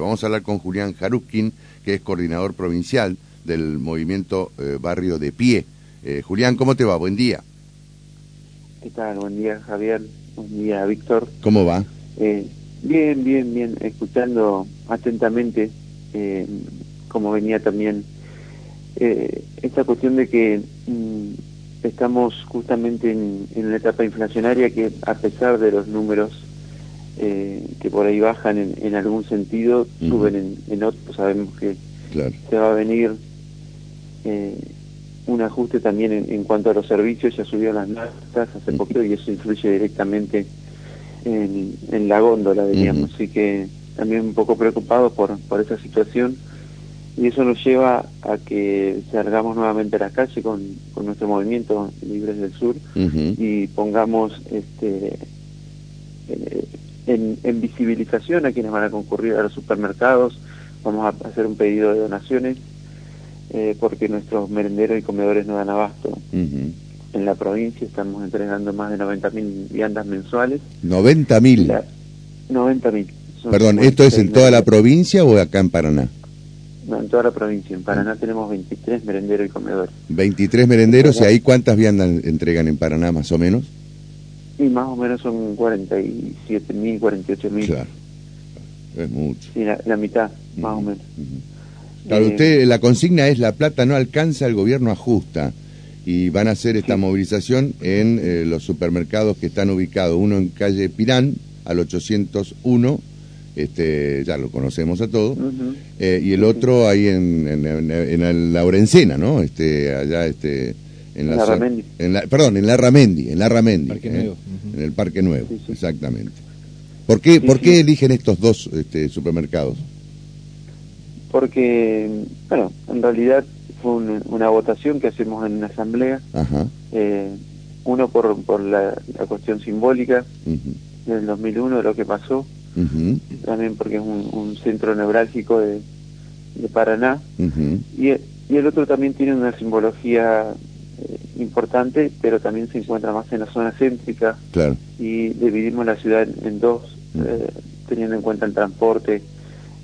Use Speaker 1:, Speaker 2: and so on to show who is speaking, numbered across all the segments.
Speaker 1: Vamos a hablar con Julián Jaruskin, que es coordinador provincial del movimiento eh, Barrio de Pie. Eh, Julián, ¿cómo te va? Buen día.
Speaker 2: ¿Qué tal? Buen día, Javier. Buen día, Víctor.
Speaker 1: ¿Cómo va?
Speaker 2: Eh, bien, bien, bien. Escuchando atentamente, como venía también, esta cuestión de que mm, estamos justamente en, en una etapa inflacionaria que, a pesar de los números eh, que por ahí bajan en, algún sentido, suben en, otro. Sabemos que se va a venir eh, un ajuste también en, cuanto a los servicios, ya subieron las naftas hace poco y eso influye directamente en, la góndola, diríamos. Así que también un poco preocupado por, por esa situación. Y eso nos lleva a que salgamos nuevamente a la calle con, con nuestro movimiento Libres del Sur y pongamos este eh, en, visibilización a quienes van a concurrir a los supermercados. Vamos a hacer un pedido de donaciones eh, porque nuestros merenderos y comedores no dan abasto. En la provincia estamos entregando más de 90.000 viandas mensuales.
Speaker 1: ¿90.000?
Speaker 2: 90.000.
Speaker 1: Perdón, ¿esto es en toda la provincia o acá en Paraná?
Speaker 2: No, en toda la provincia. En Paraná tenemos 23 merenderos y comedores.
Speaker 1: 23 merenderos, ¿y ahí cuántas viandas entregan en Paraná más o menos?
Speaker 2: Sí, más o menos son 47 mil, 48 mil.
Speaker 1: Claro, es mucho.
Speaker 2: Sí, la, mitad, más o menos.
Speaker 1: Claro, eh, usted, la consigna es la plata no alcanza, el gobierno ajusta. Y van a hacer esta movilización en eh, los supermercados que están ubicados, uno en calle Pirán, al 801, este, ya lo conocemos a todos, eh, y el otro ahí en, en, en, la Orencena, ¿no? Este, allá, este,
Speaker 2: en la, Ramendi.
Speaker 1: En la, perdón, en la Ramendi, en la Ramendi. ¿eh? En el Parque Nuevo, exactamente. ¿Por qué, ¿por qué eligen estos dos este, supermercados?
Speaker 2: Porque, bueno, en realidad fue una votación que hacemos en una asamblea. Eh, uno por, por la, cuestión simbólica del 2001, de lo que pasó. También porque es un, centro neurálgico de, de Paraná. y, y el otro también tiene una simbología importante, pero también se encuentra más en la zona céntrica y dividimos la ciudad en, dos, mm. eh, teniendo en cuenta el transporte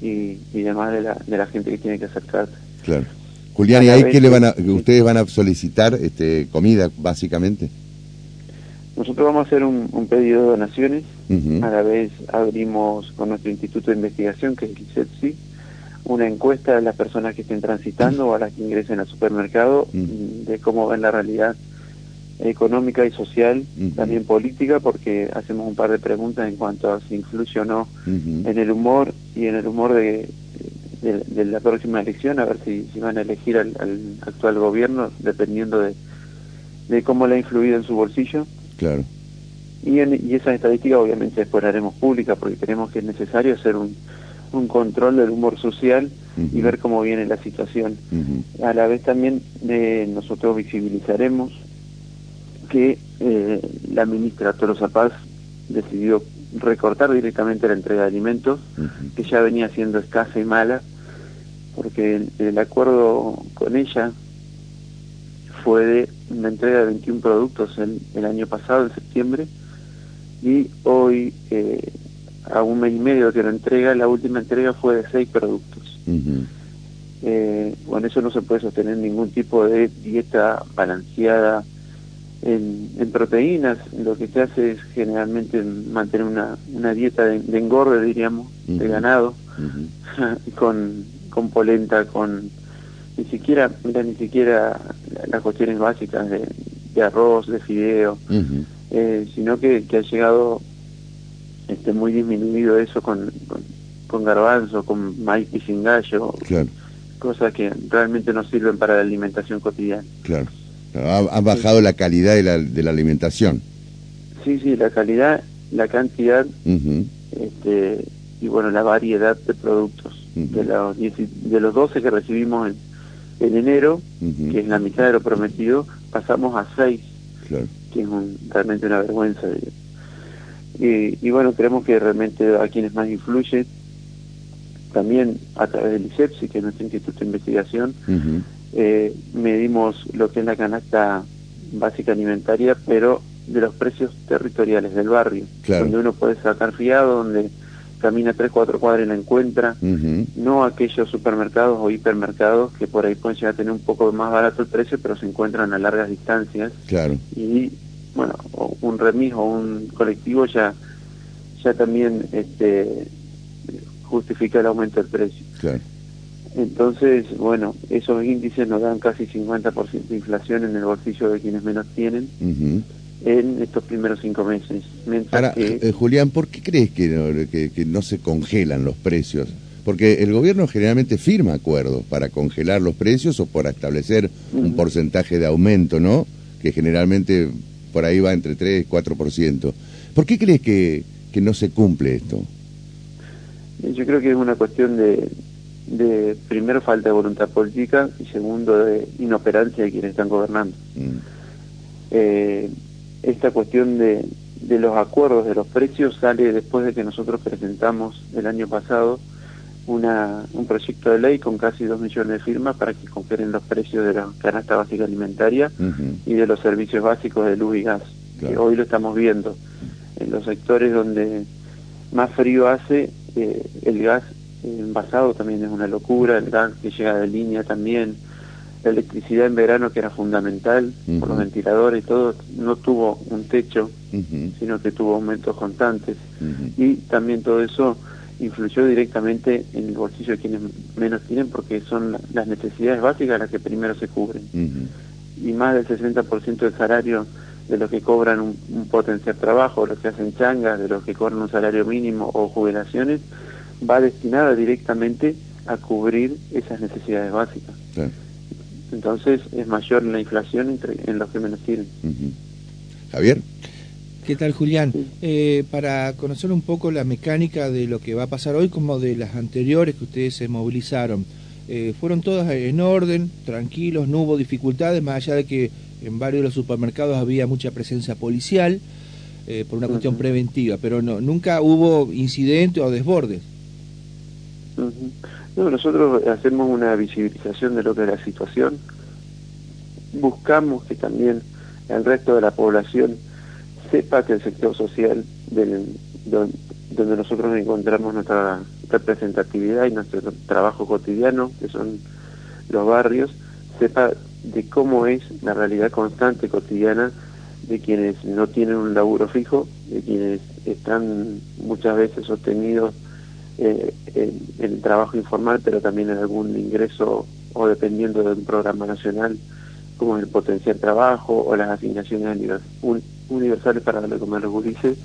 Speaker 2: y, y demás de la, de la gente que tiene que acercarse.
Speaker 1: Claro. Julián, ¿y ahí qué le van a, ustedes van a solicitar este, comida, básicamente?
Speaker 2: Nosotros vamos a hacer un, pedido de donaciones, a la vez abrimos con nuestro Instituto de Investigación, que es el ICETSI, una encuesta de las personas que estén transitando o a las que ingresen al supermercado mm. de cómo ven la realidad económica y social, también política, porque hacemos un par de preguntas en cuanto a si influye o no en el humor y en el humor de, de, la próxima elección, a ver si, si van a elegir al, actual gobierno, dependiendo de, de cómo le ha influido en su bolsillo.
Speaker 1: Claro.
Speaker 2: Y, en, y esa estadística obviamente después la haremos pública, porque creemos que es necesario hacer un un control del humor social y ver cómo viene la situación. A la vez también eh, nosotros visibilizaremos que eh, la ministra Tolosa Paz decidió recortar directamente la entrega de alimentos, que ya venía siendo escasa y mala, porque el, acuerdo con ella fue de una entrega de 21 productos el, el año pasado, en septiembre, y hoy eh, a un mes y medio que la entrega, la última entrega fue de seis productos. Eh, con eso no se puede sostener ningún tipo de dieta balanceada en, proteínas. Lo que se hace es generalmente mantener una, una dieta de, engorde, diríamos, de ganado, con, con polenta, con ni siquiera, mira, ni siquiera las cuestiones básicas de, arroz, de fideo, eh, sino que, que ha llegado este, muy disminuido eso con, con, garbanzo, con maíz y sin gallo, cosas que realmente no sirven para la alimentación cotidiana.
Speaker 1: Claro, ha, bajado la calidad de la, de la alimentación.
Speaker 2: Sí, sí, la calidad, la cantidad este, y bueno, la variedad de productos. de, los, de los 12 que recibimos en, en enero, que es la mitad de lo prometido, pasamos a 6, que es realmente una vergüenza. Y, bueno, creemos que realmente a quienes más influye, también a través del ICEPSI, que es nuestro Instituto de Investigación, eh, medimos lo que es la canasta básica alimentaria, pero de los precios territoriales del barrio, donde uno puede sacar fiado, donde camina tres, cuatro cuadras y la encuentra, no aquellos supermercados o hipermercados que por ahí pueden llegar a tener un poco más barato el precio, pero se encuentran a largas distancias.
Speaker 1: Claro.
Speaker 2: Y bueno, un remis o un colectivo ya, ya también este, justifica el aumento del precio.
Speaker 1: Claro.
Speaker 2: Entonces, bueno, esos índices nos dan casi 50% de inflación en el bolsillo de quienes menos tienen en estos primeros cinco meses.
Speaker 1: Ahora, eh, Julián, ¿por qué crees que no, que, no se congelan los precios? Porque el gobierno generalmente firma acuerdos para congelar los precios o para establecer un porcentaje de aumento, ¿no? Que generalmente por ahí va entre 3 y 4%. ¿Por qué crees que, que no se cumple esto?
Speaker 2: Yo creo que es una cuestión de, de primero falta de voluntad política y segundo de inoperancia de quienes están gobernando. Mm. Eh, esta cuestión de, de los acuerdos de los precios sale después de que nosotros presentamos el año pasado una, un proyecto de ley con casi dos millones de firmas para que conferen los precios de la canasta básica alimentaria y de los servicios básicos de luz y gas, que hoy lo estamos viendo. En los sectores donde más frío hace, eh, el gas envasado también es una locura, el gas que llega de línea también, la electricidad en verano que era fundamental por los ventiladores y todo, no tuvo un techo, sino que tuvo aumentos constantes. Y también todo eso influyó directamente en el bolsillo de quienes menos tienen porque son las necesidades básicas las que primero se cubren. Y más del 60% del salario de los que cobran un, un potencial trabajo, los que hacen changas, de los que cobran un salario mínimo o jubilaciones, va destinada directamente a cubrir esas necesidades básicas. Entonces es mayor la inflación entre, en los que menos tienen.
Speaker 1: Javier.
Speaker 3: ¿Qué tal, Julián? Eh, para conocer un poco la mecánica de lo que va a pasar hoy, como de las anteriores que ustedes se movilizaron, eh, ¿fueron todas en orden, tranquilos, no hubo dificultades, más allá de que en varios de los supermercados había mucha presencia policial eh, por una cuestión preventiva, pero no, nunca hubo incidentes o desbordes?
Speaker 2: No, nosotros hacemos una visibilización de lo que es la situación. Buscamos que también el resto de la población sepa que el sector social del, donde nosotros encontramos nuestra representatividad y nuestro trabajo cotidiano, que son los barrios, sepa de cómo es la realidad constante cotidiana de quienes no tienen un laburo fijo, de quienes están muchas veces sostenidos eh, en, el trabajo informal, pero también en algún ingreso o dependiendo de un programa nacional, como el potencial trabajo o las asignaciones universales para darle comer a los gurises.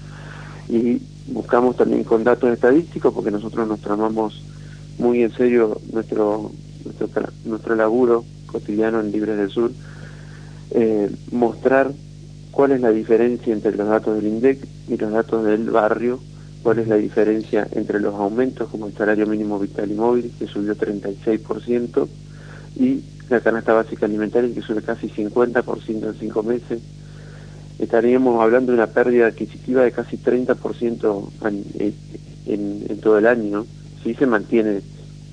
Speaker 2: Y buscamos también con datos estadísticos, porque nosotros nos tomamos muy en serio nuestro, nuestro, nuestro laburo cotidiano en Libres del Sur, eh, mostrar cuál es la diferencia entre los datos del INDEC y los datos del barrio cuál es la diferencia entre los aumentos como el salario mínimo vital y móvil, que subió 36%, y la canasta básica alimentaria, que sube casi 50% en cinco meses. Estaríamos hablando de una pérdida adquisitiva de casi 30% en, en, todo el año, si se mantiene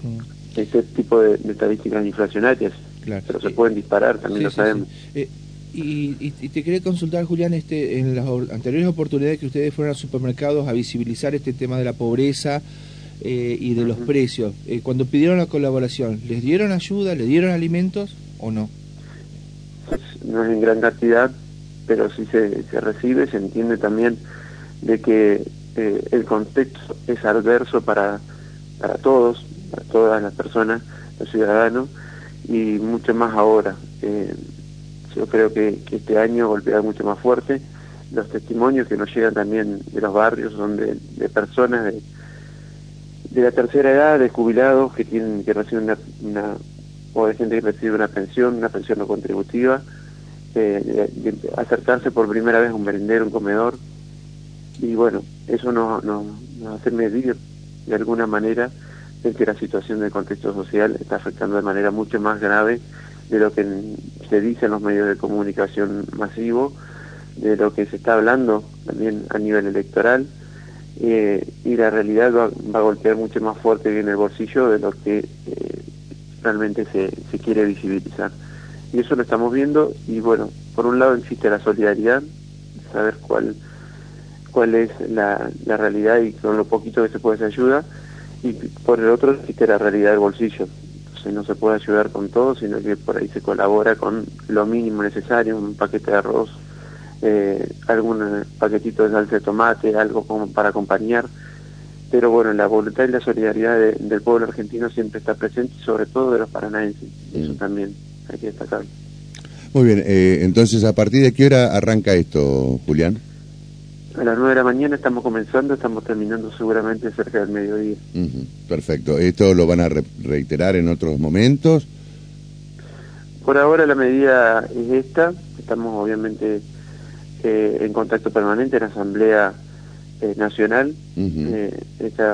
Speaker 2: mm. este tipo de, estadísticas inflacionarias. Pero se pueden disparar, también lo sabemos.
Speaker 3: Eh, y, te quería consultar, Julián, este, en las anteriores oportunidades que ustedes fueron a supermercados a visibilizar este tema de la pobreza eh, y de los precios, eh, cuando pidieron la colaboración, ¿les dieron ayuda, les dieron alimentos o no?
Speaker 2: No es en gran cantidad, pero sí se, recibe, se entiende también de que eh, el contexto es adverso para, todos, para todas las personas, los ciudadanos, y mucho más ahora. Yo creo que, este año golpea mucho más fuerte. Los testimonios que nos llegan también de los barrios son de, personas de, de, la tercera edad, de jubilados que tienen que reciben una, o de gente que recibe una pensión, una pensión no contributiva, eh, de, acercarse por primera vez a un merendero, un comedor. Y bueno, eso nos, nos, hace medir de alguna manera de que la situación del contexto social está afectando de manera mucho más grave de lo que se dice en los medios de comunicación masivo, de lo que se está hablando también a nivel electoral, eh, y la realidad va, a golpear mucho más fuerte en el bolsillo de lo que eh, realmente se, se quiere visibilizar. Y eso lo estamos viendo, y bueno, por un lado existe la solidaridad, saber cuál cuál es la, la realidad y con lo poquito que se puede hacer ayuda, y por el otro existe la realidad del bolsillo. Entonces no se puede ayudar con todo, sino que por ahí se colabora con lo mínimo necesario, un paquete de arroz, eh, algún paquetito de salsa de tomate, algo como para acompañar. Pero bueno, la voluntad y la solidaridad del pueblo argentino siempre está presente, sobre todo de los paranaenses. Eso mm. también hay que destacar.
Speaker 1: Muy bien, eh, entonces, ¿a partir de qué hora arranca esto, Julián?
Speaker 2: A las 9 de la mañana estamos comenzando, estamos terminando seguramente cerca del mediodía.
Speaker 1: perfecto. ¿Esto lo van a reiterar en otros momentos?
Speaker 2: Por ahora la medida es esta. Estamos obviamente eh, en contacto permanente en la Asamblea eh, Nacional.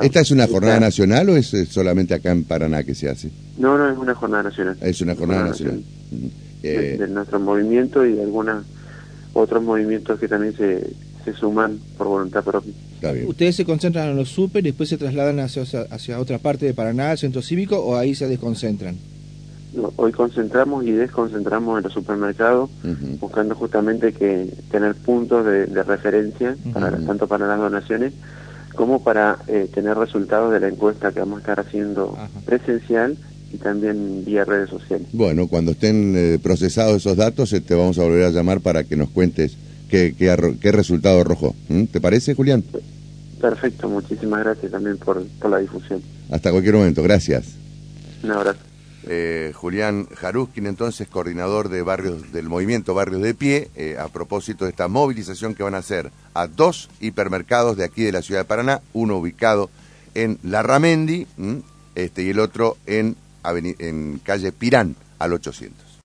Speaker 1: esta, es una jornada nacional o es solamente acá en Paraná que se hace?
Speaker 2: No, no, es una jornada nacional.
Speaker 1: Es una jornada, nacional
Speaker 2: de, nuestro movimiento y de algunos otros movimientos que también se, se suman por voluntad propia.
Speaker 3: ¿Ustedes se concentran en los super y después se trasladan hacia, hacia otra parte de Paraná, el centro cívico, o ahí se desconcentran?
Speaker 2: Hoy concentramos y desconcentramos en los supermercados, buscando justamente que tener puntos de, referencia para tanto para las donaciones como para eh, tener resultados de la encuesta que vamos a estar haciendo presencial y también vía redes sociales.
Speaker 1: Bueno, cuando estén eh, procesados esos datos, eh, te vamos a volver a llamar para que nos cuentes qué, qué, resultado arrojó. ¿Te parece, Julián?
Speaker 2: Perfecto, muchísimas gracias también por, por la difusión.
Speaker 1: Hasta cualquier momento, gracias.
Speaker 2: Un abrazo.
Speaker 1: Eh, Julián Jaruskin, entonces coordinador de barrios del movimiento Barrios de Pie, a propósito de esta movilización que van a hacer a dos hipermercados de aquí de la ciudad de Paraná, uno ubicado en La Ramendi este, y el otro en en calle Pirán al 800.